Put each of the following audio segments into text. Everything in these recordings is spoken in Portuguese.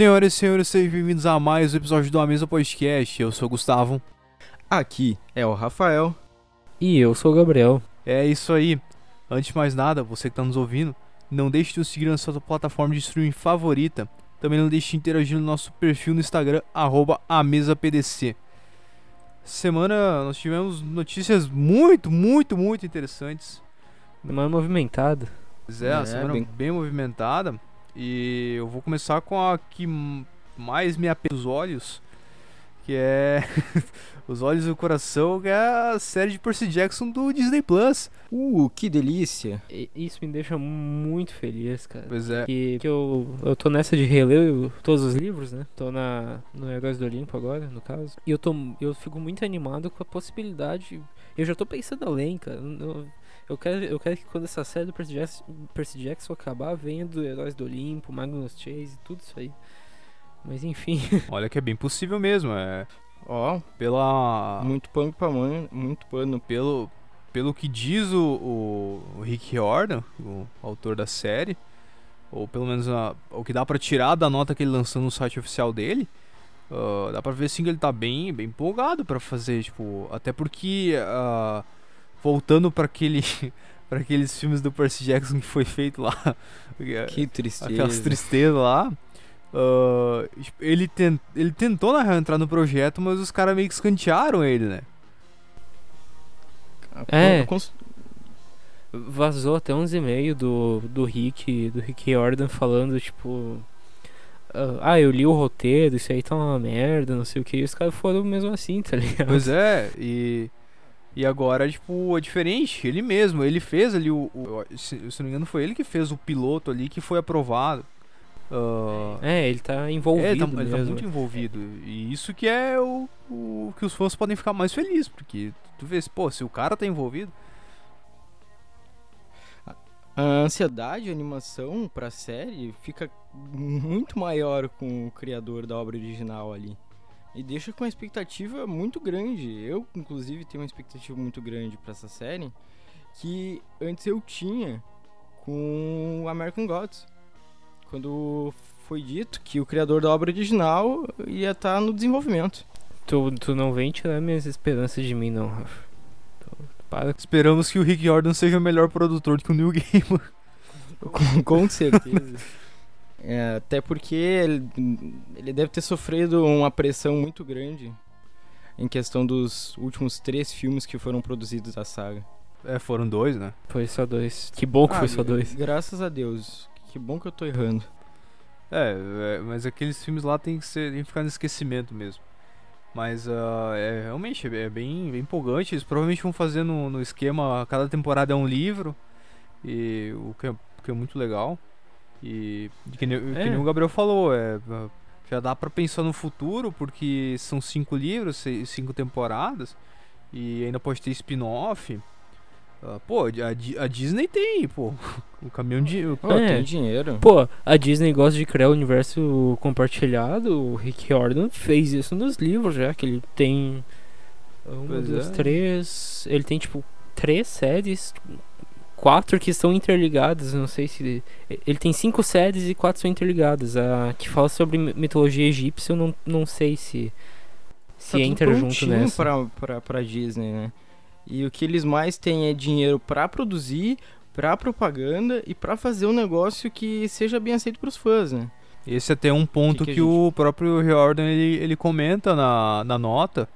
Senhoras e senhores, sejam bem-vindos a mais um episódio do A Mesa Podcast. Eu sou o Gustavo. Aqui é o Rafael. E eu sou o Gabriel. É isso aí. Antes de mais nada, você que está nos ouvindo, não deixe de nos seguir na sua plataforma de streaming favorita. Também não deixe de interagir no nosso perfil no Instagram, arroba AmesaPDC. Semana nós tivemos notícias muito, muito, muito interessantes. Semana movimentada. Pois é, a É, semana bem- bem... movimentada. E eu vou começar com a que mais me apela os olhos, que é Os Olhos e o Coração, que é a série de Percy Jackson do Disney Plus. Uh, que delícia. E- Isso me deixa muito feliz, cara. Pois é. Que, que eu, eu tô nessa de reler todos os livros, né? Tô na, no Heróis do Olimpo agora, no caso. E eu, tô, eu fico muito animado com a possibilidade. Eu já tô pensando além, cara. Eu, eu quero, eu quero que quando essa série do Percy Jackson, Percy Jackson acabar, venha do Heróis do Olimpo, Magnus Chase, tudo isso aí. Mas enfim. Olha que é bem possível mesmo. É Ó, pela muito pano pra mãe, muito pano. pelo pelo que diz o, o, o Rick Riordan, o autor da série, ou pelo menos a- o que dá pra tirar da nota que ele lançou no site oficial dele, ah, dá pra ver sim que ele tá bem, bem empolgado pra fazer, tipo, até porque ah, voltando pra aquele para aqueles filmes do Percy Jackson que foi feito lá, Que tristeza. aquelas tristezas lá. ah, ele, ten- ele tentou na real entrar no projeto, mas os caras meio que escantearam ele, né? É. Cons- Vazou até uns e-mails do, do Rick, do Rick Jordan falando, tipo. ah, Ah, eu li o roteiro, isso aí tá uma merda, não sei o que. E os caras foram mesmo assim, tá ligado? Pois é, e. E agora, tipo, é diferente. Ele mesmo, ele fez ali o. o- se, se não me engano, foi ele que fez o piloto ali que foi aprovado. Ah, É, ele tá envolvido é, ele tá, ele tá muito envolvido. E isso que é o, o que os fãs podem ficar mais felizes, porque tu vê, pô, se o cara tá envolvido. A ansiedade, a animação pra série fica muito maior com o criador da obra original ali. E deixa com uma expectativa muito grande. Eu, inclusive, tenho uma expectativa muito grande pra essa série que antes eu tinha com American Gods. Quando foi dito que o criador da obra original ia estar no desenvolvimento. Tu, tu não vem tirar minhas esperanças de mim, não, Rafa. Tu- Para. Esperamos que o Rick Jordan seja o melhor produtor do que o Neil Gaiman. Com, com certeza. É, até porque ele, ele deve ter sofrido uma pressão muito grande em questão dos últimos três filmes que foram produzidos da saga. É, foram dois, né? Foi só dois. Que bom que foi só dois. Graças a Deus. Que bom que eu tô errando. É, é, mas aqueles filmes lá tem que, ser, tem que ficar no esquecimento mesmo. Mas ah, é, realmente é bem, bem empolgante. Eles provavelmente vão fazer no, no esquema, cada temporada é um livro. E o que é, o que é muito legal. E que nem, que É. nem o Gabriel falou, é, já dá pra pensar no futuro, porque são cinco livros, cinco temporadas. E ainda pode ter spin-off. Ah, pô, a, a Disney tem, pô. O caminhão de. o- Pô, É. tem dinheiro. Pô, a Disney gosta de criar o universo compartilhado. O Rick Jordan fez isso nos livros já, que ele tem. Uma, Pois duas, é. três. Ele tem tipo três séries. Quatro que estão interligadas. Não sei se. Ele tem cinco séries e quatro são interligadas. A que fala sobre mi- mitologia egípcia, eu não, não sei se. Se Tá tudo entra junto nessa. Pra, pra, pra Disney, né? E o que eles mais têm é dinheiro pra produzir, pra propaganda e pra fazer um negócio que seja bem aceito pros fãs, né? Esse é até um ponto que, que a o próprio Riordan ele, ele comenta na, na nota.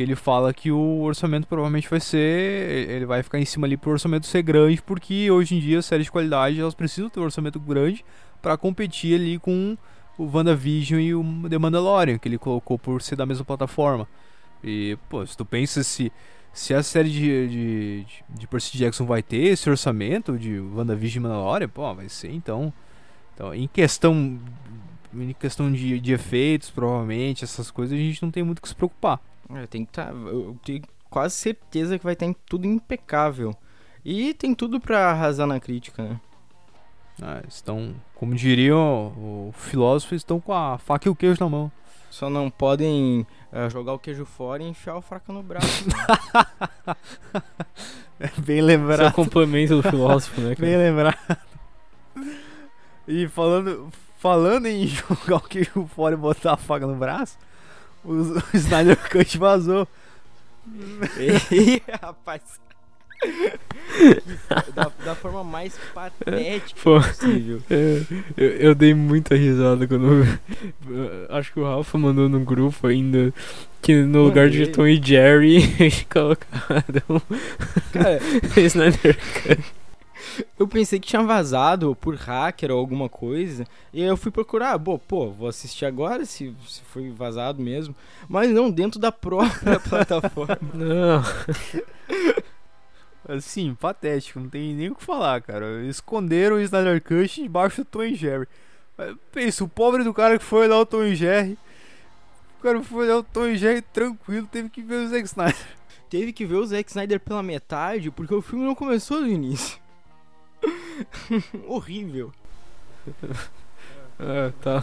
Que ele fala que o orçamento provavelmente vai ser. Ele vai ficar em cima ali pro orçamento ser grande, porque hoje em dia as séries de qualidade elas precisam ter um orçamento grande pra competir ali com o WandaVision e o The Mandalorian, que ele colocou por ser da mesma plataforma. E, pô, se tu pensa se, se a série de, de, de, de Percy Jackson vai ter esse orçamento de WandaVision e Mandalorian, pô, vai ser então. Então, em questão em questão de, de efeitos, provavelmente, essas coisas, a gente não tem muito o que se preocupar. É, tem que tá. Eu tenho quase certeza que vai estar tudo impecável. E tem tudo pra arrasar na crítica, né? Ah, estão, como diriam o filósofo, estão com a faca e o queijo na mão. Só não podem ah, jogar o queijo fora e enfiar o fraca no braço. né? Bem Esse é o lembrado. complemento do filósofo, né? Bem Cara? lembrado. E falando, falando em jogar o queijo fora e botar a faca no braço, o, o Snyder Cut vazou. Ei, rapaz. da, da forma mais patética Pô. possível. É, Eu, eu dei muita risada quando. Acho que o Rafa mandou no grupo ainda que no lugar de. Tom e Jerry colocaram Cara, Snyder eu pensei que tinha vazado por hacker ou alguma coisa. E aí eu fui procurar. Pô, pô, vou assistir agora se, se foi vazado mesmo. Mas não, dentro da própria plataforma. Não, Assim, patético, não tem nem o que falar, cara. Esconderam o Snyder Cut debaixo do Tom Jerry. Pensa, o pobre do cara que foi olhar o Tom Jerry. O cara foi olhar o Tom Jerry tranquilo, teve que ver o Zack Snyder. Teve que ver o Zack Snyder pela metade porque o filme não começou do início. Horrível. Ah, tá.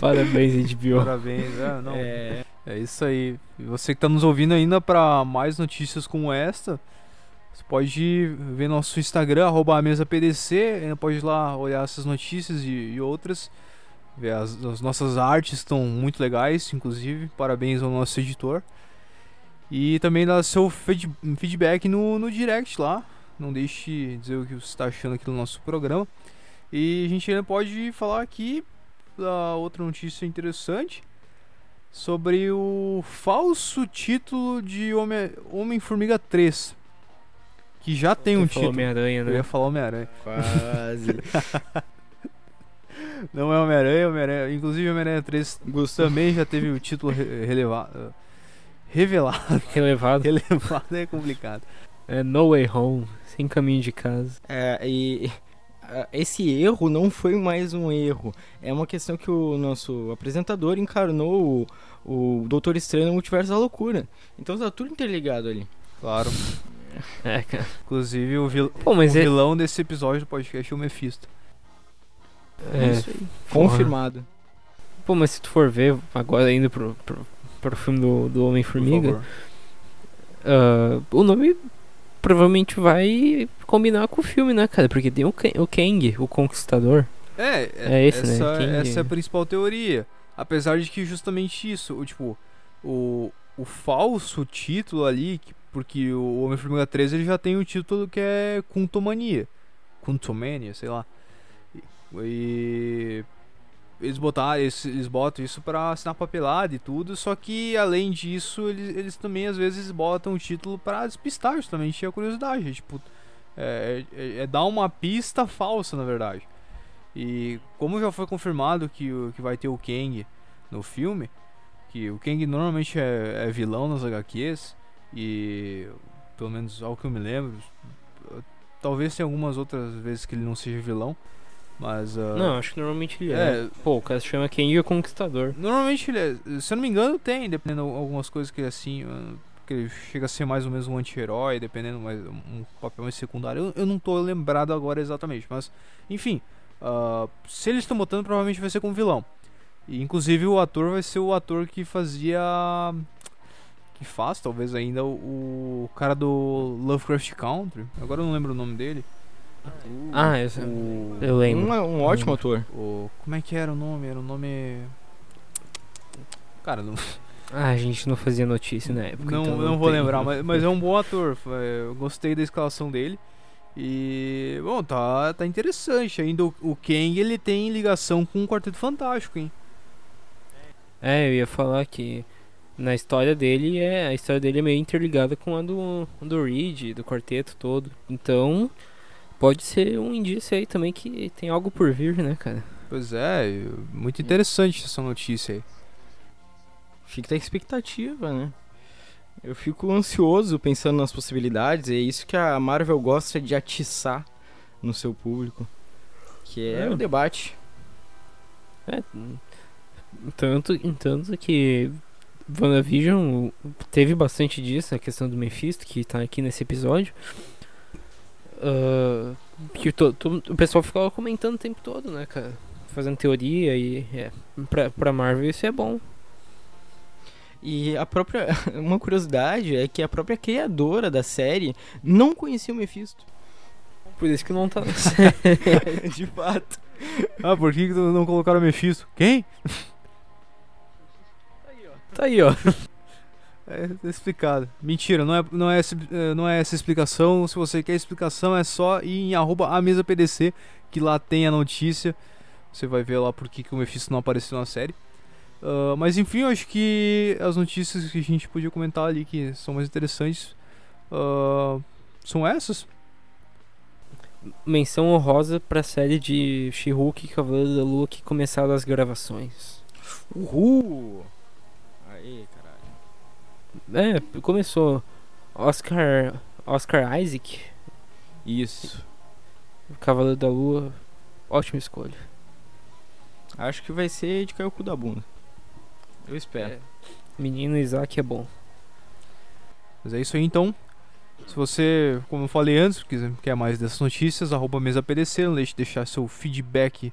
Parabéns, HBO. Parabéns, ah, não. É, É isso aí. Você que tá nos ouvindo ainda pra mais notícias como esta, você pode ver nosso Instagram, arroba a mesa PDC, ainda pode ir lá olhar essas notícias e, e outras. Ver as, as nossas artes estão muito legais, inclusive. Parabéns ao nosso editor. E também dar seu feed- feedback no, no direct lá. Não deixe de dizer o que você está achando aqui do nosso programa. E a gente ainda pode falar aqui da outra notícia interessante sobre o falso título de Homem- Homem-Formiga 3. Que já tem um título. Homem-Aranha, Eu né? ia falar Homem-Aranha. quase. Não é Homem-Aranha, Homem-Aranha. Inclusive, Homem-Aranha 3 Gostou? também já teve o título re- relevado. Revelado. Relevado. Relevado é complicado. É No Way Home, sem caminho de casa. É, e esse erro não foi mais um erro. É uma questão que o nosso apresentador encarnou o, o Doutor Estranho no Multiverso da Loucura. Então tá tudo interligado ali. Claro. É, cara. Inclusive, o, vil- Pô, mas o é. vilão desse episódio do podcast é o Mephisto. é Isso aí. porra. Confirmado. Pô, mas se tu for ver, agora indo pro, pro, pro filme do, do Homem-Formiga, ah, o nome provavelmente vai combinar com o filme, né, cara? Porque tem o, o Kang, o Conquistador. É, É esse, né? essa, Quem- essa é a principal teoria. Apesar de que justamente isso, o tipo, o, o falso título ali, que- porque o Homem-Formiga 3 ele já tem o título que é Kuntomania. Kuntomania, sei lá. E eles botaram, eles, eles botam isso pra assinar papelada e tudo, só que além disso, eles, eles também às vezes botam o título pra despistar justamente a curiosidade. Tipo, é, é, é dar uma pista falsa, na verdade. E como já foi confirmado que, que vai ter o Kang no filme, que o Kang normalmente é, é vilão nas HQs, e pelo menos ao que eu me lembro, talvez tenha algumas outras vezes que ele não seja vilão, mas. ah, Não, acho que normalmente ele é. é, Pô, o cara se chama Kang o Conquistador. Normalmente ele é, se eu não me engano, tem, dependendo de algumas coisas que ele é assim, ah, que ele chega a ser mais ou menos um anti-herói, dependendo mais um papel mais secundário. Eu, eu não tô lembrado agora exatamente, mas enfim, ah, se eles estão botando, provavelmente vai ser com vilão. E inclusive o ator vai ser o ator que fazia que faz talvez ainda o, o cara do Lovecraft Country. Agora eu não lembro o nome dele. Ah, eu, O, eu lembro. Um, um ótimo ator. o como é que era o nome? Era o nome Cara, não Ah, a gente não fazia notícia na época. Não, então não vou tem- lembrar, mas, mas é um bom ator. Eu gostei da escalação dele. E, bom, tá, tá interessante. Ainda o, o Kang ele tem ligação com o Quarteto Fantástico, hein? É, eu ia falar que na história dele é a história dele é meio interligada com a do do Reed, do quarteto todo. Então, pode ser um indício aí também que tem algo por vir, né, cara? Pois é, muito interessante essa notícia aí. Fica a expectativa, né? Eu fico ansioso pensando nas possibilidades, e é isso que a Marvel gosta de atiçar no seu público. Que é É. o debate. É, tanto, tanto que WandaVision teve bastante disso, a questão do Mephisto, que tá aqui nesse episódio. Ah, que to- to- o pessoal ficava comentando o tempo todo, né, cara? Fazendo teoria e é, pra, pra Marvel isso é bom. E a própria. Uma curiosidade é que a própria criadora da série não conhecia o Mephisto. Por isso que não tá. de fato. ah, por que, que não colocaram o Mephisto? Quem? Tá aí, ó. É, tá explicado. Mentira, não é, não, é, é, não é essa explicação. Se você quer explicação, é só ir em arroba a mesa PDC, que lá tem a notícia. Você vai ver lá por que, que o Mephisto não apareceu na série. Uh, mas enfim, eu acho que as notícias que a gente podia comentar ali que são mais interessantes uh, são essas. Menção honrosa pra série de She-Hulk e Cavaleiro da Lua que começaram as gravações. Uhul! Aí, caralho. É, começou Oscar Oscar Isaac. Isso. Cavaleiro da Lua, ótima escolha. Acho que vai ser de cair o cu da bunda. Eu espero. É. Menino Isaac é bom. Mas é isso aí então. Se você, como eu falei antes, quer mais dessas notícias, arroba mesa PDC, não deixe de deixar seu feedback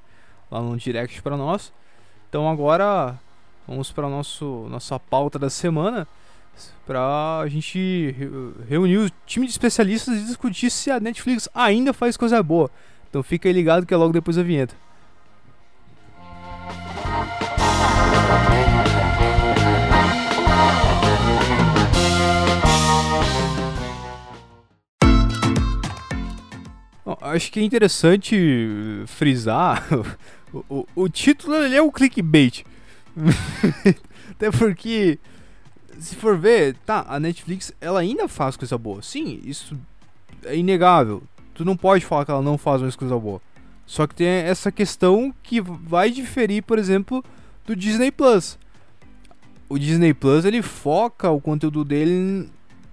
lá no direct para nós. Então agora vamos para nosso nossa pauta da semana para a gente reunir o time de especialistas e discutir se a Netflix ainda faz coisa boa. Então fica aí ligado que é logo depois da vinheta. Bom, acho que é interessante frisar o, o, o título é um clickbait. Até porque se for ver, tá, a Netflix ela ainda faz coisa boa. Sim, isso é inegável. Tu não pode falar que ela não faz mais coisa boa. Só que tem essa questão que vai diferir, por exemplo, do Disney Plus. O Disney Plus ele foca o conteúdo dele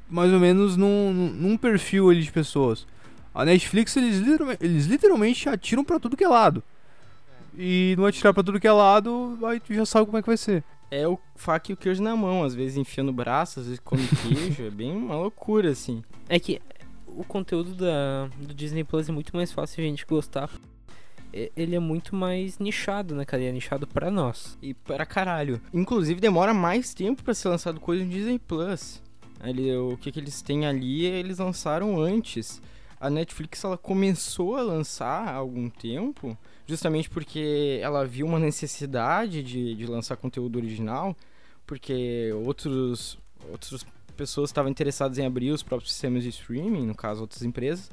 mais ou menos num, num perfil ali de pessoas. A Netflix eles, literalmente, eles literalmente atiram para tudo que é lado. E não atirar para tudo que é lado, aí tu já sabe como é que vai ser. É o faca e o queijo na mão, às vezes enfia no braço, às vezes come queijo, é bem uma loucura assim. É que o conteúdo da, do Disney Plus é muito mais fácil a gente gostar. Ele é muito mais nichado, né, cara? Ele é nichado pra nós. E para caralho. Inclusive demora mais tempo para ser lançado coisa no Disney Plus. Ele, o que, que eles têm ali, eles lançaram antes a Netflix ela começou a lançar há algum tempo, justamente porque ela viu uma necessidade de, de lançar conteúdo original, porque outros, outras pessoas estavam interessadas em abrir os próprios sistemas de streaming, no caso outras empresas,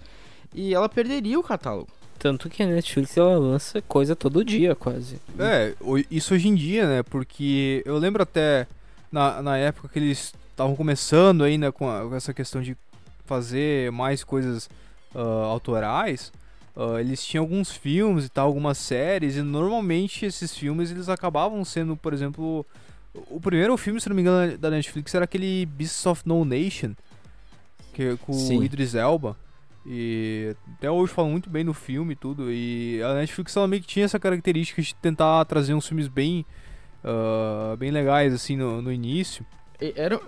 e ela perderia o catálogo. Tanto que a Netflix ela lança coisa todo dia, quase. É, isso hoje em dia, né? Porque eu lembro até na, na época que eles estavam começando ainda com, a, com essa questão de fazer mais coisas uh, autorais, uh, eles tinham alguns filmes e tal, algumas séries, e normalmente esses filmes eles acabavam sendo, por exemplo, o primeiro filme, se não me engano, da Netflix era aquele Beasts of No Nation, que com Sim. o Idris Elba. E até hoje falam muito bem do filme e tudo. E a Netflix ela meio que tinha essa característica de tentar trazer uns filmes bem, uh, bem legais assim no, no início. Era,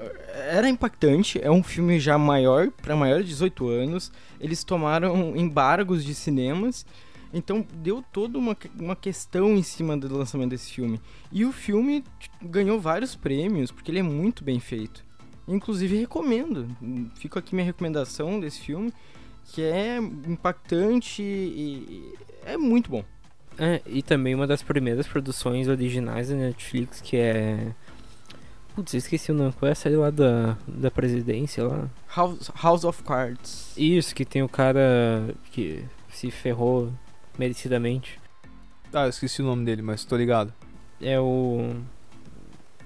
era impactante, é um filme já maior, para maior de 18 anos. Eles tomaram embargos de cinemas, então deu toda uma, uma questão em cima do lançamento desse filme. E o filme ganhou vários prêmios, porque ele é muito bem feito. Inclusive recomendo, fica aqui minha recomendação desse filme, que é impactante e é muito bom. É, e também uma das primeiras produções originais da Netflix, que é Putz, eu esqueci o nome. Qual é a série lá da, da presidência lá? House, House of Cards. Isso, que tem o cara que se ferrou merecidamente. Ah, eu esqueci o nome dele, mas tô ligado. É o.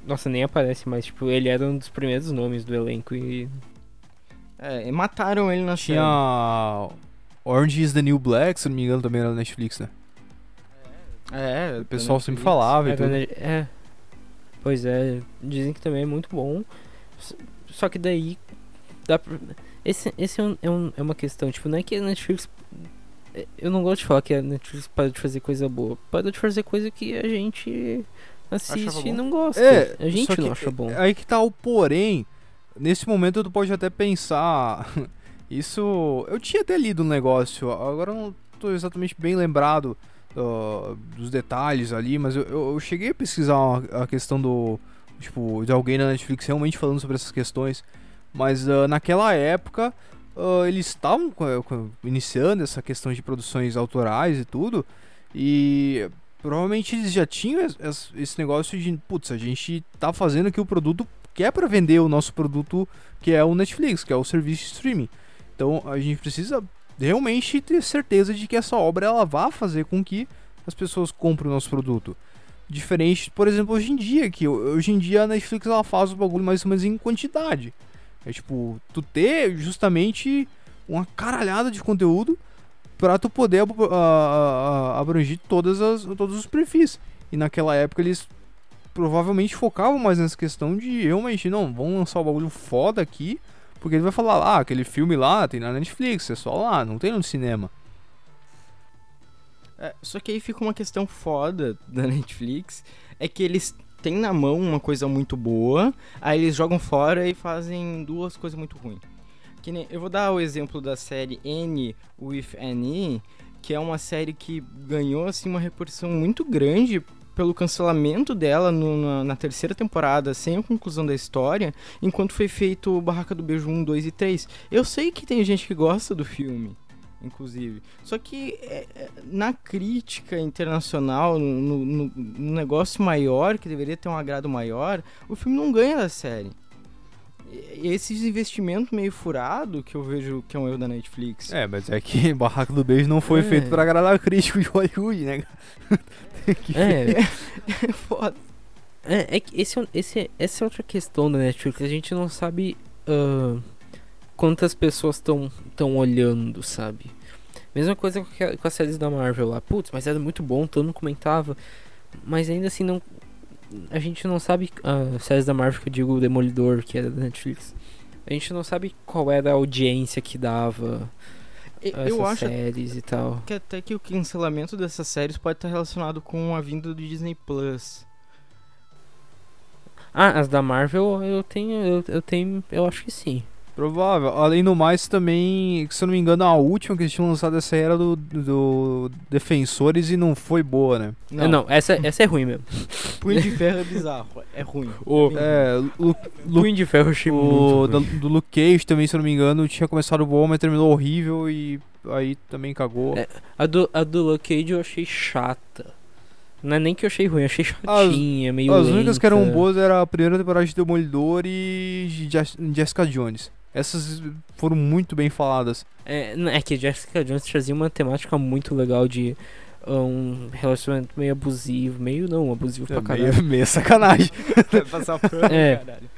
Nossa, nem aparece, mas tipo, ele era um dos primeiros nomes do elenco e. É, e mataram ele na Tinha. Série. Orange is the New Black, se não me engano, também era na Netflix, né? É, o pessoal sempre falava e tudo. É, Pois é, dizem que também é muito bom. Só que daí. Dá pra... Esse, esse é, um, é, um, é uma questão, tipo, não é que a Netflix. É, eu não gosto de falar que a Netflix para de fazer coisa boa. Para de fazer coisa que a gente assiste e não gosta. É, a gente não acha bom. Aí que tá o porém. Nesse momento tu pode até pensar. Isso. Eu tinha até lido um negócio, agora eu não tô exatamente bem lembrado uh, dos detalhes ali, mas eu, eu, cheguei a pesquisar a questão do. Tipo, de alguém na Netflix realmente falando sobre essas questões. Mas uh, naquela época, uh, eles estavam iniciando essa questão de produções autorais e tudo. E provavelmente eles já tinham es- es- esse negócio de, putz, a gente tá fazendo aqui o produto que é pra vender o nosso produto, que é o Netflix, que é o serviço de streaming. Então a gente precisa realmente ter certeza de que essa obra ela vai fazer com que as pessoas comprem o nosso produto. Diferente, por exemplo, hoje em dia, que hoje em dia a Netflix ela faz o bagulho mais ou menos em quantidade. É tipo, tu ter justamente uma caralhada de conteúdo pra tu poder a- a- abranger todas as, todos os perfis. E naquela época eles provavelmente focavam mais nessa questão de realmente, não, vamos lançar o bagulho foda aqui, porque ele vai falar, ah, aquele filme lá tem na Netflix, é só lá, não tem no cinema. É, só que aí fica uma questão foda da Netflix, é que eles têm na mão uma coisa muito boa, aí eles jogam fora e fazem duas coisas muito ruins. Que nem, eu vou dar o exemplo da série N with Annie, que é uma série que ganhou assim uma repercussão muito grande pelo cancelamento dela no- na, na terceira temporada, sem a conclusão da história, enquanto foi feito o Barraca do Beijo 1, 2 e 3. Eu sei que tem gente que gosta do filme, inclusive. Só que é, é, na crítica internacional, no, no- no negócio maior, que deveria ter um agrado maior, o filme não ganha da série. E- Esses investimentos meio furado que eu vejo que é um erro da Netflix. É, mas é que Barraco do Beijo não foi É. feito pra agradar crítico de Hollywood, né? Que- É, É foda. É, é que esse, é esse, é- essa é outra questão da Netflix. A gente não sabe ah, quantas pessoas estão tão olhando, sabe? Mesma coisa com, a- com as séries da Marvel lá. Putz, mas era muito bom, todo mundo comentava. Mas ainda assim, não, a gente não sabe. As séries da Marvel que eu digo, o Demolidor, que era da Netflix. A gente não sabe qual era a audiência que dava Eu acho séries e tal. que até que o cancelamento dessas séries pode estar relacionado com a vinda do Disney Plus. Ah, as da Marvel eu tenho. Eu, eu tenho. Eu acho que sim. Provável. Além do mais, também, se eu não me engano, a última que eles tinham lançado essa era do, do Defensores e não foi boa, né? Não, não essa, essa é ruim mesmo. Punho de Ferro é bizarro, é ruim. O- É. É, Lu, Lu, Punho de Ferro eu achei o muito da- do Luke Cage também, se eu não me engano, tinha começado bom, mas terminou horrível e aí também cagou. É, A do, a do Luke Cage eu achei chata. Não é nem que eu achei ruim, eu achei chatinha, meio As únicas que eram lenta. boas era a primeira temporada de Demolidor e Jessica Jones. Essas foram muito bem faladas. É, é que Jessica Jones trazia uma temática muito legal de ah, um relacionamento meio abusivo. Meio não, abusivo pra É caralho. meio, meio sacanagem. Vai passar pano, É. caralho.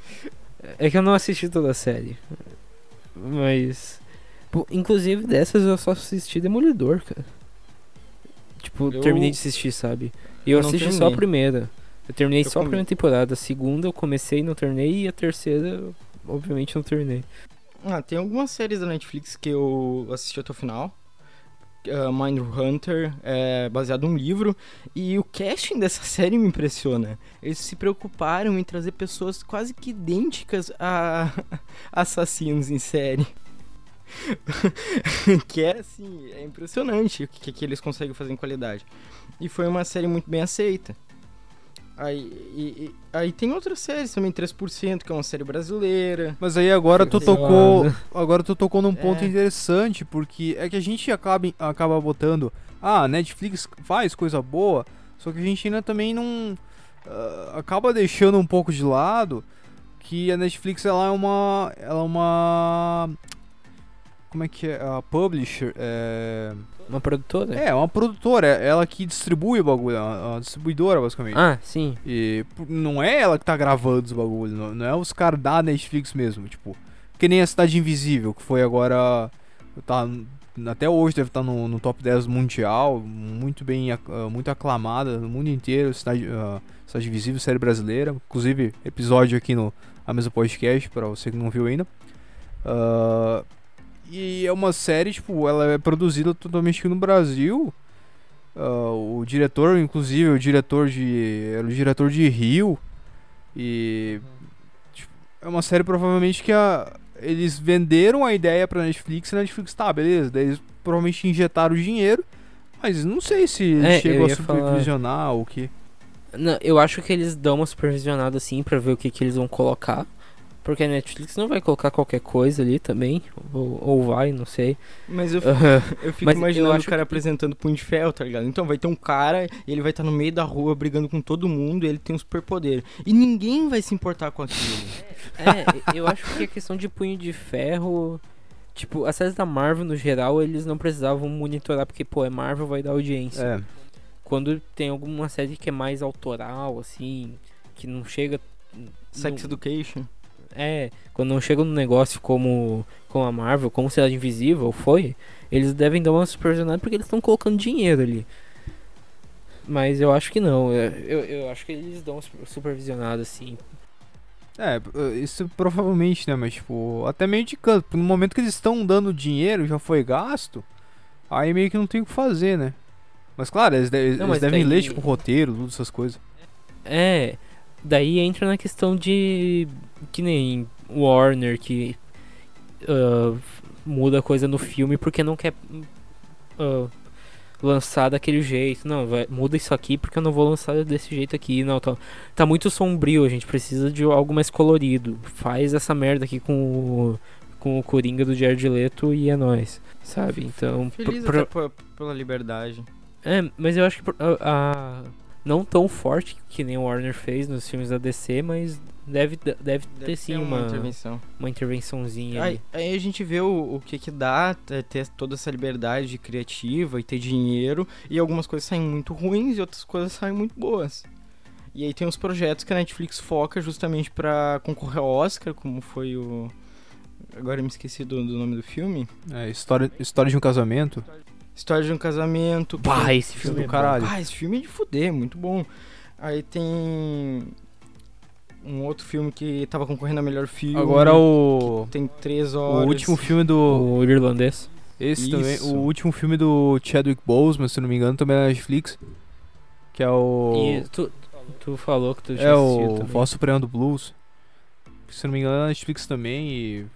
É que eu não assisti toda a série. Mas. pô, inclusive dessas eu só assisti Demolidor, cara. Tipo, Eu- terminei de assistir, sabe? E eu, Eu assisti só a primeira. Eu terminei Eu só a primeira temporada. A segunda eu comecei e não terminei. E a terceira, eu, obviamente, não terminei. Ah, tem algumas séries da Netflix que eu assisti até o final. Uh, Mindhunter é baseado num livro e o casting dessa série me impressiona. Eles se preocuparam em trazer pessoas quase que idênticas a assassinos em série. que é assim, é impressionante o que, que eles conseguem fazer em qualidade. E foi uma série muito bem aceita. Aí, e- e- aí tem outras séries também, 3%, que é uma série brasileira. Mas aí agora tu lá, tocou, agora tu tocou num ponto É. interessante, porque é que a gente acaba, acaba botando, ah, a Netflix faz coisa boa, só que a gente ainda também não ah, acaba deixando um pouco de lado que a Netflix ela é uma ela é uma como é que é a publisher é Uma produtora? é uma produtora é ela que distribui o bagulho é uma, uma distribuidora basicamente Ah, sim. e não é ela que tá gravando os bagulhos, não, não é os caras da Netflix mesmo, tipo. Que nem a Cidade Invisível, que foi agora. Tá, até hoje deve estar no, no top 10 mundial, muito bem, ah, muito aclamada no mundo inteiro. Cidade, ah, Cidade Invisível, série brasileira. Inclusive, episódio aqui no A Mesa Podcast, pra você que não viu ainda. Ah, e é uma série, tipo, ela é produzida totalmente aqui no Brasil. Ah, o diretor, inclusive, o diretor de. Era o diretor de Rio. E. tipo, é uma série provavelmente que a, eles venderam a ideia pra Netflix e a Netflix, tá, beleza. Daí eles provavelmente injetaram o dinheiro. Mas não sei se É, chegou a ia falar. supervisionar ou o que. Não, eu acho que eles dão uma supervisionada assim pra ver o que, que eles vão colocar. Porque a Netflix não vai colocar qualquer coisa ali também. Ou, ou vai, não sei. Mas eu, eu fico Mas eu imaginando acho o cara que- apresentando Punho de Ferro, tá ligado? Então vai ter um cara, e ele vai estar no meio da rua brigando com todo mundo, e ele tem um superpoder. E ninguém vai se importar com aquilo. É, eu acho que a questão de punho de ferro. Tipo, as séries da Marvel no geral, eles não precisavam monitorar, porque, pô, é Marvel, vai dar audiência. É. Quando tem alguma série que é mais autoral, assim, que não chega. Sex não- Education. É, quando não chega num negócio como, como a Marvel, como Cidade Invisível foi, eles devem dar uma supervisionada porque eles estão colocando dinheiro ali. Mas eu acho que não, eu, eu, eu acho que eles dão uma super- supervisionada, assim. É, isso provavelmente, né? Mas, tipo, até meio de canto. No momento que eles estão dando dinheiro, já foi gasto, aí meio que não tem o que fazer, né? Mas, claro, eles, de- eles Não, mas devem daí- ler, tipo, roteiro, tudo essas coisas. É, daí entra na questão de. Que nem Warner que ah, muda coisa no filme porque não quer ah, lançar daquele jeito. Não, vai, muda isso aqui porque eu não vou lançar desse jeito aqui. Não, tá, tá muito sombrio, a gente precisa de algo mais colorido. Faz essa merda aqui com o, com o Coringa do Jared Leto e é nóis. Sabe? Então. Feliz pro- até p- pela liberdade. é, mas eu acho que a, a- não tão forte que nem o Warner fez nos filmes da DC, mas deve, deve, Deve ter sim ter uma, intervenção. uma intervençãozinha Aí, ali. aí a gente vê o, o que que dá é, ter toda essa liberdade criativa e ter dinheiro. E algumas coisas saem muito ruins e outras coisas saem muito boas. E aí tem os projetos que a Netflix foca justamente pra concorrer ao Oscar, como foi o. Agora eu me esqueci do, do nome do filme. É, história, história de um casamento. História de um casamento. Bah, esse filme do é bom. caralho. Ah, esse filme é de fuder, muito bom. Aí tem. Um outro filme que tava concorrendo a melhor filme. Agora o. Tem três O horas. último filme do. O irlandês. Esse também. Isso. O último filme do Chadwick Boseman, se não me engano, também é na Netflix. Que é o. E tu, tu falou que tu tinha É o também. Voz Suprema do Blues. Que, se não me engano, é na Netflix também e.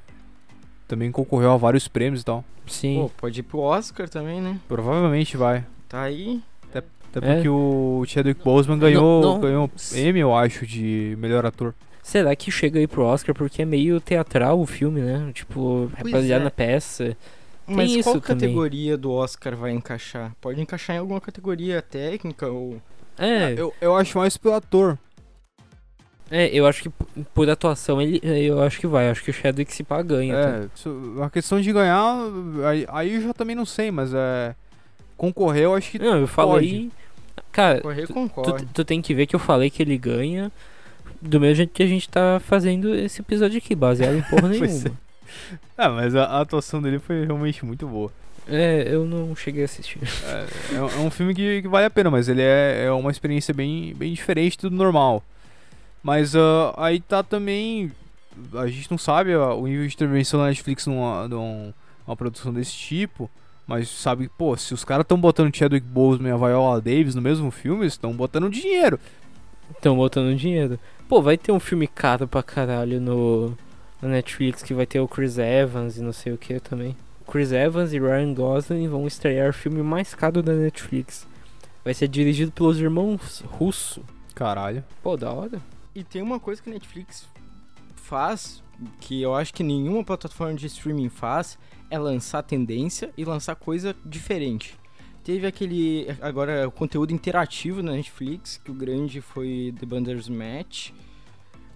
Também concorreu a vários prêmios e tal. Sim. Pô, pode ir pro Oscar também, né? Provavelmente vai. Tá aí. Até É. porque o Chadwick Boseman ganhou, não. ganhou Emmy, eu acho, de melhor ator. Será que chega aí pro Oscar porque é meio teatral o filme, né? Tipo, é baseado é. na peça. Mas isso qual também. categoria do Oscar vai encaixar? Pode encaixar em alguma categoria técnica ou. É, Eu, eu acho mais pelo ator. É, eu acho que por atuação ele, eu acho que vai. Acho que o Chadwick se pá ganha. tá? É, isso- a questão de ganhar, aí, aí eu já também não sei, mas é. Concorrer, eu acho que. Não, eu falei. Cara, Correr tu, concorre. tu tem que ver que eu falei que ele ganha do mesmo jeito que a gente tá fazendo esse episódio aqui, baseado em porra nenhuma. Ah, mas a, a atuação dele foi realmente muito boa. É, eu não cheguei a assistir. É, é um- é um filme que, que vale a pena, mas ele é, é uma experiência bem, bem diferente do normal. Mas ah, aí tá também. A gente não sabe ah, o nível de intervenção da Netflix numa, numa, numa produção desse tipo. Mas sabe, pô, se os caras estão botando Chadwick Boseman e a Viola Davis no mesmo filme, eles estão botando dinheiro. Estão botando dinheiro. Pô, vai ter um filme caro pra caralho no, na Netflix que vai ter o Chris Evans e não sei o que também. Chris Evans e Ryan Gosling vão estrear o filme mais caro da Netflix. Vai ser dirigido pelos irmãos Russo. Caralho. Pô, da hora. E tem uma coisa que a Netflix faz, que eu acho que nenhuma plataforma de streaming faz, é lançar tendência e lançar coisa diferente. Teve aquele, agora, o conteúdo interativo na Netflix, que o grande foi The Bandersnatch,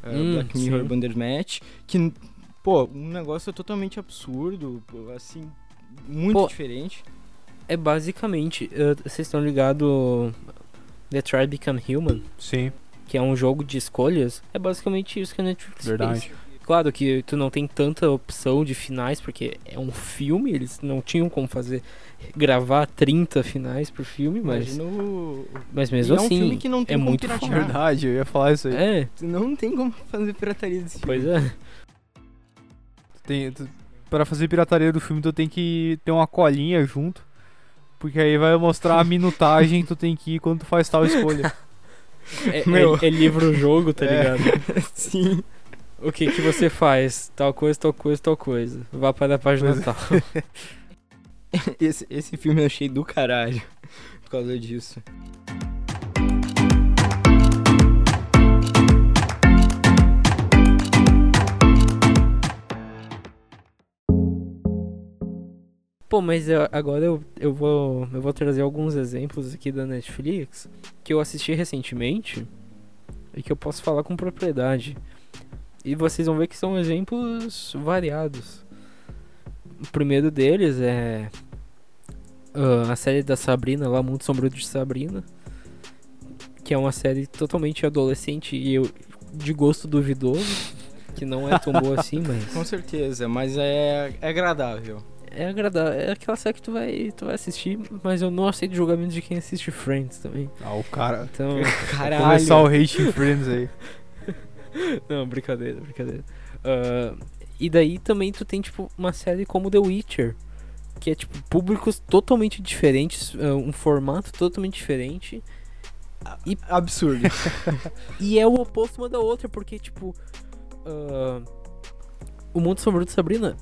uh, Hum, Black Mirror sim. Bandersnatch, que, pô, um negócio totalmente absurdo, assim, muito Pô, diferente. É basicamente, eh, vocês estão ligados The Tribe Become Human, Sim, que é um jogo de escolhas. É basicamente isso que a Netflix verdade. fez. Claro que tu não tem tanta opção de finais, porque é um filme, eles não tinham como fazer gravar 30 finais por filme, mas, o... mas e mesmo é um assim. filme que não tem é como muito piratear. Verdade, eu ia falar isso aí. É, Não tem como fazer pirataria desse filme. pois é. Tem, tu, pra fazer pirataria do filme, tu tem que ter uma colinha junto. Porque aí vai mostrar a minutagem que tu tem que ir quando tu faz tal escolha. É, é, é livro-jogo, tá É. ligado? Sim. O que que você faz? Tal coisa, tal coisa, tal coisa. Vá para a página Pois é. tal. Esse, esse filme eu achei do caralho por causa disso. Pô, mas eu- agora eu, eu, vou, eu vou trazer alguns exemplos aqui da Netflix que eu assisti recentemente e que eu posso falar com propriedade. E vocês vão ver que são exemplos variados. O primeiro deles é ah, a série da Sabrina, lá, Mundo Sombrio de Sabrina, que é uma série totalmente adolescente e eu, de gosto duvidoso, que não é tão boa assim, mas Com certeza, mas é, é agradável. É agradável. É aquela série que tu vai, tu vai assistir, mas eu não aceito julgamento de quem assiste Friends também. Ah, o cara. Então, Caralho. Começar o hate Friends aí. não, brincadeira, brincadeira. Ah, e daí também tu tem, tipo, uma série como The Witcher, que é, tipo, públicos totalmente diferentes, ah, um formato totalmente diferente. Absurdo. E é o oposto uma da outra, porque, tipo, ah, o Mundo Sombrio de Sabrina,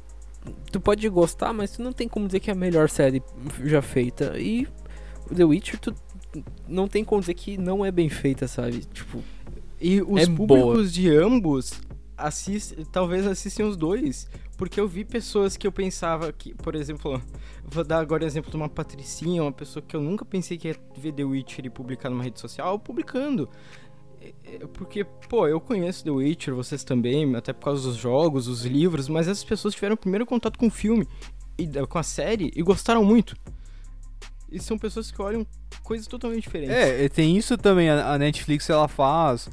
tu pode gostar, mas tu não tem como dizer que é a melhor série já feita. E The Witcher, tu não tem como dizer que não é bem feita, sabe? Tipo, E os É públicos boa. de ambos assistem, talvez assistem os dois. Porque eu vi pessoas que eu pensava que, por exemplo, vou dar agora o exemplo de uma patricinha, uma pessoa que eu nunca pensei que ia ver The Witcher e publicar numa rede social, publicando. É, é, Porque, pô, eu conheço The Witcher, vocês também, até por causa dos jogos, os livros, mas essas pessoas tiveram primeiro contato com o filme, e, com a série, e gostaram muito. E são pessoas que olham coisas totalmente diferentes. É, tem isso também. A Netflix ela faz.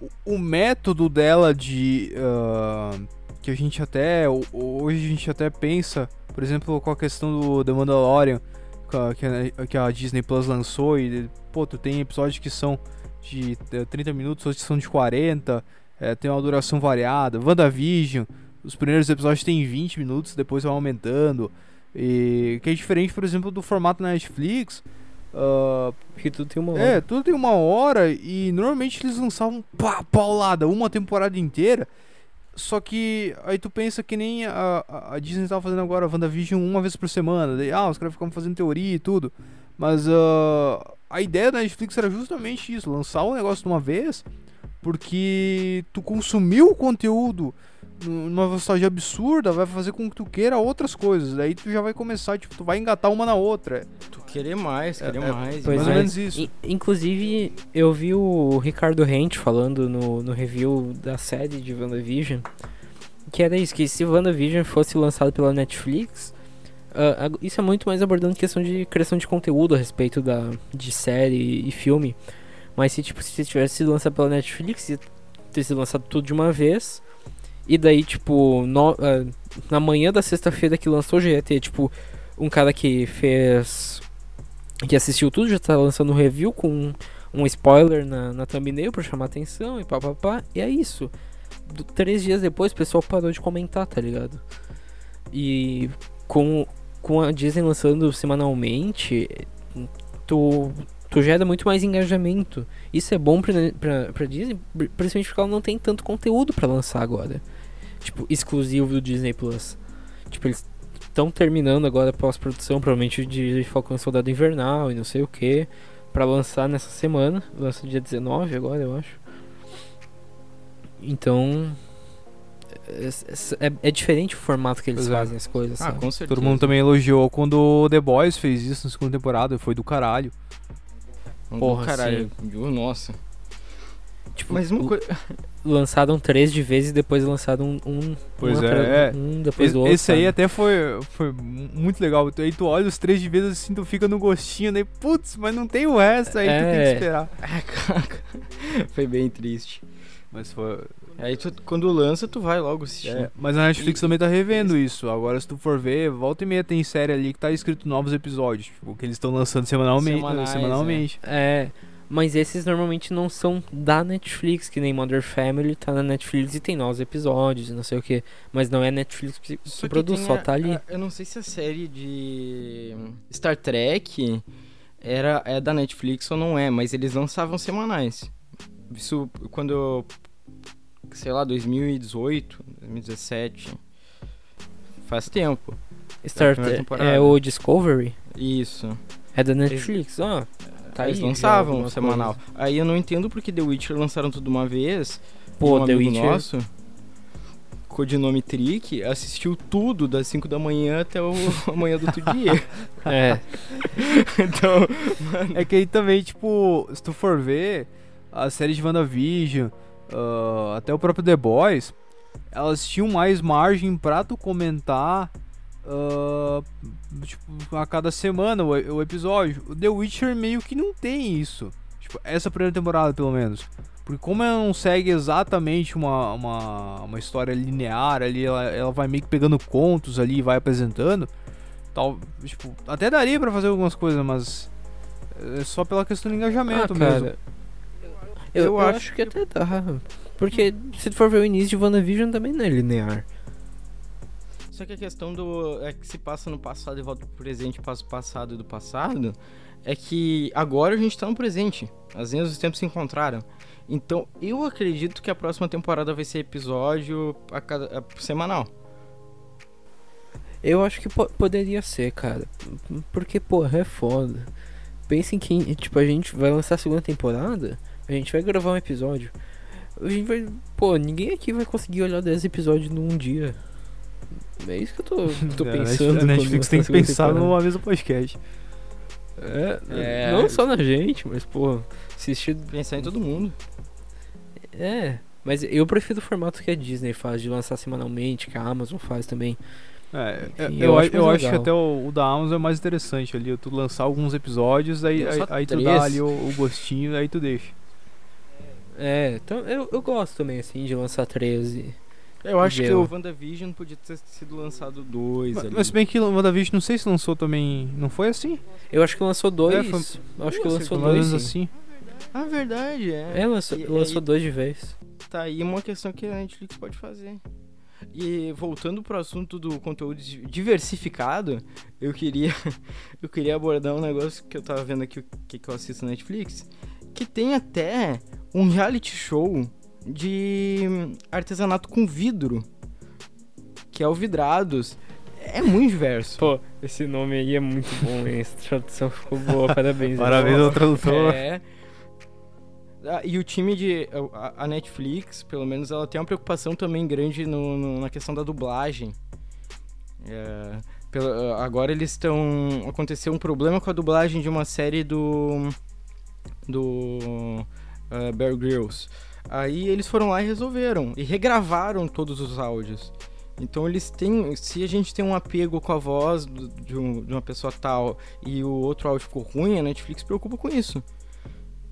o- O método dela de. ah, que a gente até. ho- Hoje a gente até pensa, por exemplo, com a questão do The Mandalorian, que a, que a Disney Plus lançou. E, pô, tu tem episódios que são de eh, 30 minutos, outros são de 40. eh, tem uma duração variada. WandaVision, os primeiros episódios têm 20 minutos, depois vai aumentando. E que é diferente, por exemplo, do formato na Netflix. ah, porque tu tem uma é, tudo tem uma hora e normalmente eles lançavam pá, paulada, uma temporada inteira. Só que aí tu pensa que nem a, a- Disney tava fazendo agora a WandaVision uma vez por semana. Daí, ah, os caras ficam fazendo teoria e tudo. Mas ah, a ideia da Netflix era justamente isso, lançar o negócio de uma vez, porque tu consumiu o conteúdo numa velocidade absurda, vai fazer com que tu queira outras coisas. Daí tu já vai começar, tipo, tu vai engatar uma na outra. Tu querer mais, querer É, é, mais. Pois Mais é. ou menos isso. In- Inclusive, eu vi o Ricardo Rente falando no, no review da série de WandaVision que era isso, que se WandaVision fosse lançado pela Netflix, ag- isso é muito mais abordando questão de criação de conteúdo a respeito da, de série e filme. Mas se tipo, se tivesse sido lançado pela Netflix, ia ter sido lançado tudo de uma vez. E daí, tipo, no- ah, na manhã da sexta-feira que lançou, já ia ter, tipo, um cara que fez que assistiu tudo, já tá lançando um review com um spoiler na, na thumbnail pra chamar atenção e papapá. E é isso. Do- três dias depois o pessoal parou de comentar, tá ligado? E com, com a Disney lançando semanalmente, tu, tu gera muito mais engajamento. Isso é bom pra, pra, pra Disney, pri- principalmente porque ela não tem tanto conteúdo pra lançar agora. Tipo, exclusivo do Disney Plus. Tipo, eles estão terminando agora a pós-produção, provavelmente de Falcão e Soldado Invernal e não sei o que, pra lançar nessa semana. Lança dia 19 agora, eu acho. Então. É, é- é diferente o formato que eles Pois é. fazem as coisas. Ah, sabe? com certeza. Todo mundo também elogiou quando o The Boys fez isso na segunda temporada, foi do caralho. Porra, caralho. Uh, Nossa. Tipo, Mas uma coisa. lançaram três de vez e depois lançaram um, um, Pois um é, atra- é. um depois Esse, do outro. esse aí sabe? até foi, foi mu- muito legal. Aí tu olha os três de vez assim, tu fica no gostinho, daí, putz, mas não tem o resto, aí tu tem que É. esperar. Foi bem triste. Mas foi. Aí tu, quando lança, tu vai logo assistir. é, mas a Netflix E- também tá revendo isso. Agora, se tu for ver, volta e meia tem série ali que tá escrito novos episódios. Tipo, que eles estão lançando semanalmente. Semanais, semanalmente. É, mas esses normalmente não são da Netflix, que nem Mother Family tá na Netflix e tem novos episódios e não sei o que. Mas não é Netflix que, Só que produz, só a- tá ali. a- eu não sei se a série de Star Trek era, é da Netflix ou não é, mas eles lançavam semanais. Isso quando. Sei lá, 2018, 2017. Faz tempo. Star Trek é o Discovery, Isso. é da Netflix, ó. Tá eles aí lançavam semanal. coisa. Aí eu não entendo porque The Witcher lançaram tudo de uma vez. Pô, um The Witcher. nosso codinome Trick, assistiu tudo das 5 da manhã até o amanhã do outro dia. É, então, É que aí também, tipo, se tu for ver, a série de WandaVision, ah, até o próprio The Boys, elas tinham mais margem pra tu comentar ah, tipo, a cada semana o, o episódio. O The Witcher meio que não tem isso. Tipo, essa primeira temporada, pelo menos. Porque como ela não segue exatamente uma, uma, uma história linear ali, ela, ela vai meio que pegando contos ali e vai apresentando. Tal, tipo, até daria pra fazer algumas coisas, mas é só pela questão do engajamento ah, mesmo. eu, Eu eu acho acho que até dá. Porque se tu for ver o início de WandaVision também não é linear. Só que a questão do. é que se passa no passado e volta pro presente, passa o passado e do passado, é que agora a gente tá no presente. As linhas dos tempos se encontraram. Então eu acredito que a próxima temporada vai ser episódio a cada, a- semanal. Eu acho que po- poderia ser, cara. Porque, porra, é foda. Pensem que, tipo, a gente vai lançar a segunda temporada, a gente vai gravar um episódio. A gente vai. Pô, ninguém aqui vai conseguir olhar 10 episódios num dia. É isso que eu tô, tô É, pensando. Netflix- a Netflix tem que pensar numa mesma podcast. É, É. não só na gente, mas, pô, assistir. Pensar em todo mundo. É. Mas eu prefiro o formato que a Disney faz, de lançar semanalmente, que a Amazon faz também. É, Enfim, eu, eu eu acho acho, mais que até o, o da Amazon é mais interessante ali. Tu lançar alguns episódios, aí, aí, aí tu dá ali o, o gostinho, aí tu deixa. É, então eu, eu gosto também, assim, de lançar 13. Eu acho que o WandaVision podia ter sido lançado dois Mas, ali. mas se bem que o WandaVision, não sei se lançou também. Não foi assim? Eu acho que lançou dois. É, foi- eu acho que lançou dois. sim. assim. Ah, verdade, é. É, lançou, E- lançou e- dois de vez. Tá aí uma questão que a Netflix pode fazer. E voltando pro assunto do conteúdo di- diversificado, eu queria eu queria abordar um negócio que eu tava vendo aqui o que, que eu assisto na Netflix, que tem até um reality show de artesanato com vidro, que é o Vidrados. É muito diverso. Pô, esse nome aí é muito bom, hein? Essa tradução ficou boa, parabéns. Parabéns ao tradutor. É. Ah, e o time de. A, a Netflix, pelo menos, ela tem uma preocupação também grande no, no- na questão da dublagem. É, pela- agora eles estão. Aconteceu um problema com a dublagem de uma série do. Do. ah, Bear Grylls. Aí eles foram lá e resolveram. E regravaram todos os áudios. Então eles têm. Se a gente tem um apego com a voz do- de, um- de uma pessoa tal e o outro áudio ficou ruim, a Netflix se preocupa com isso.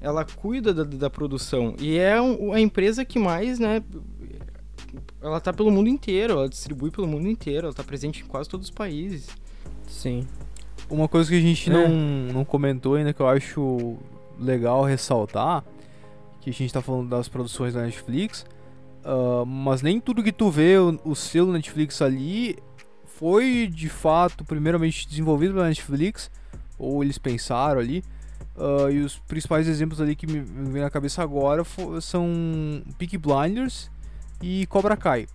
Ela cuida da, da produção. E é a empresa que mais, né? Ela tá pelo mundo inteiro, ela distribui pelo mundo inteiro, ela tá presente em quase todos os países. Sim. Uma coisa que a gente É. não, não comentou ainda que eu acho legal ressaltar, que a gente tá falando das produções da Netflix, ah, mas nem tudo que tu vê o, o selo Netflix ali foi de fato primeiramente desenvolvido pela Netflix, ou eles pensaram ali. ah, e os principais exemplos ali que me, me vem na cabeça agora são Peaky Blinders e Cobra Kai.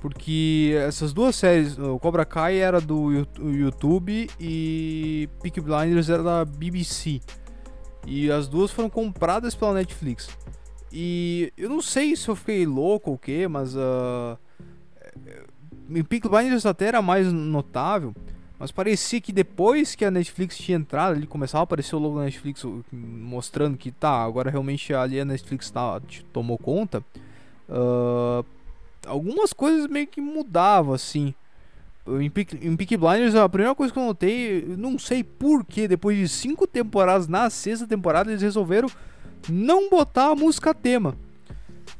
Porque essas duas séries, o Cobra Kai era do YouTube e Peaky Blinders era da BBC. E as duas foram compradas pela Netflix. E eu não sei se eu fiquei louco ou o que, mas uh, em Peaky Blinders até era mais notável. Mas parecia que depois que a Netflix tinha entrado ali, começava a aparecer o logo da Netflix mostrando que tá, agora realmente ali a Netflix tá, tomou conta. ah, algumas coisas meio que mudavam assim. Em Peaky, em Blinders, a primeira coisa que eu notei, não sei porquê, depois de cinco temporadas, na sexta temporada, eles resolveram não botar a música tema.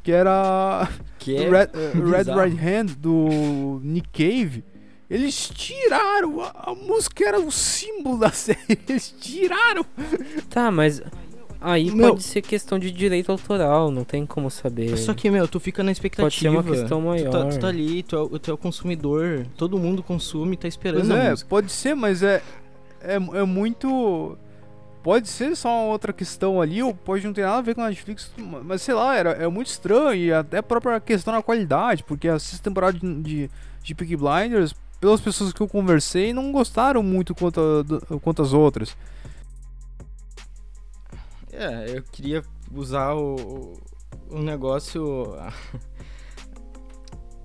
Que era Que Red, eh, Red. Right Hand do Nick Cave. Eles tiraram, a, a música era o símbolo da série, eles tiraram. Tá, mas aí Meu- pode ser questão de direito autoral, não tem como saber. Só que, meu, tu fica na expectativa. Pode ser uma questão Tu maior. tá, tu tá ali, tu é, o- tu é o consumidor. Todo mundo consome, tá esperando Pois a é, música. pode ser, mas é, é, é muito. Pode ser só uma outra questão ali, ou pode não ter nada a ver com a Netflix, mas sei lá, era, é muito estranho, e até a própria questão da qualidade, porque a sexta temporada de, de, de Peaky Blinders, pelas pessoas que eu conversei, não gostaram muito quanto, a- do- quanto as outras. É, eu queria usar o, negócio.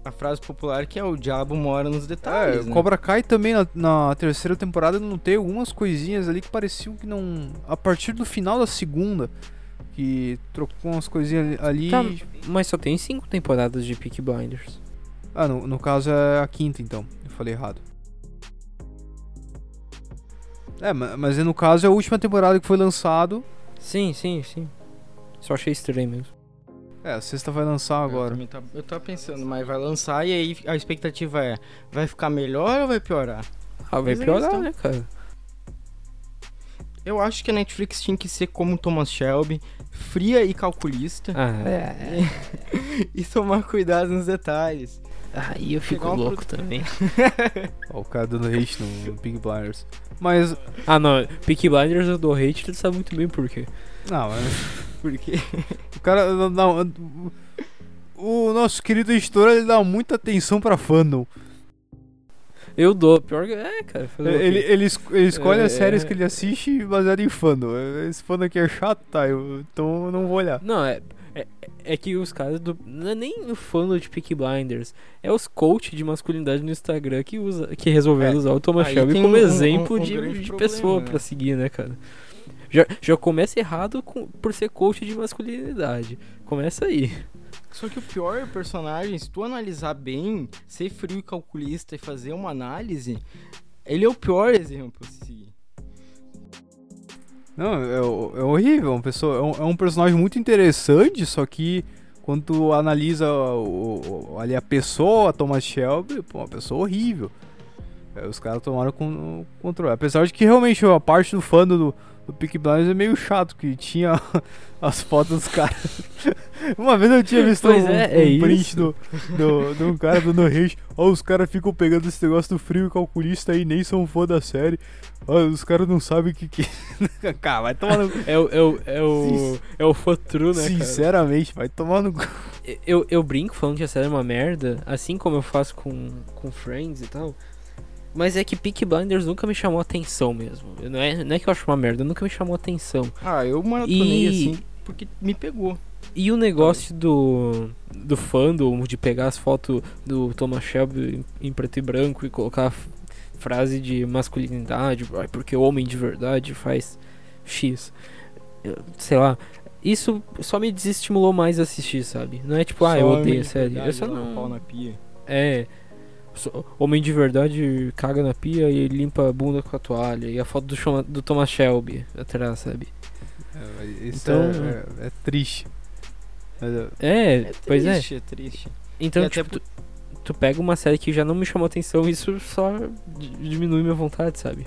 a frase popular que é o diabo mora nos É, detalhes, né? Cobra Kai também na, na terceira temporada não tem algumas coisinhas ali que pareciam que não. A partir do final da segunda, que trocou umas coisinhas ali. Tá, mas só tem cinco temporadas de Peaky Blinders. Ah, no, no caso é a quinta então. Eu falei errado. É, ma- mas é no caso é a última temporada que foi lançado. Sim, sim, sim. Só achei estranho mesmo. É, a sexta vai lançar Eu agora. também tá- eu tava pensando, mas vai lançar e aí a expectativa é: vai ficar melhor ou vai piorar? Ah, vai Mas é piorar, né, cara? Eu acho que a Netflix tinha que ser como o Thomas Shelby, fria e calculista, Ah, é. e tomar cuidado nos detalhes. Aí eu fico louco produto- também. Ó, o cara dando hate no, no Big Blinders. Mas. Ah, não. Peaky Blinders eu dou hate, tu sabe muito bem por quê. Não, mas. Porque O cara. Não, não, o nosso querido editor ele dá muita atenção pra fandom. Eu dou. Pior que. É, cara. quê? Ele, ele, es- ele escolhe as É. séries que ele assiste baseado em fandom. Esse fandom aqui é chato, tá? Eu, então eu não vou olhar. Não, é, é. É que os caras do. Não é nem o fã de Peaky Blinders. É os coach de masculinidade no Instagram que, usa, que resolveram É, usar o Thomas Shelby como um- um- exemplo um de, grande de problema, pessoa né? pra seguir, né, cara? Já, já começa errado com- por ser coach de masculinidade. Começa aí. Só que o pior personagem, se tu analisar bem, ser frio e calculista e fazer uma análise, ele é o pior exemplo a seguir. Não, é, é horrível. Uma pessoa, é, um, é um personagem muito interessante, só que quando tu analisa o, o- ali a pessoa, Thomas Shelby, pô, uma pessoa horrível. É, os caras tomaram com, controle. Apesar de que realmente a parte do fã do, do Peaky Blinders é meio chato, que tinha as fotos dos caras. Uma vez eu tinha visto Pois um, é, é um print isso. do, do, de um cara dando hate. Ó, os caras ficam pegando esse negócio do frio e calculista aí, nem são fã da série. Ó, os caras não sabem o que que... cara, vai tomar no... É o. É o. É o, é o fã true, né, cara? Sinceramente, vai tomar no... cu. Eu, eu brinco falando que a série é uma merda, assim como eu faço com, com Friends e tal. Mas é que Peaky Blinders nunca me chamou atenção mesmo. Não é, não é que eu acho uma merda, nunca me chamou atenção. Ah, eu maratonei E- assim porque me pegou. E o negócio do, do fandom, de pegar as fotos do Thomas Shelby em, preto e branco e colocar frase de masculinidade, "Ai, porque o homem de verdade faz X. Sei lá. Isso só me desestimulou mais a assistir, sabe? Não é tipo, ah, eu Só odeio a série. Eu só não. pau na pia. É. Homem de verdade caga na pia e limpa a bunda com a toalha. E a foto do, do Thomas Shelby atrás, sabe? Isso Então- é, é- é triste. Mas, é, É, É pois é. triste, é triste. Então, E até tipo, tu, tu pega uma série que já não me chamou atenção, isso só di- diminui minha vontade, sabe?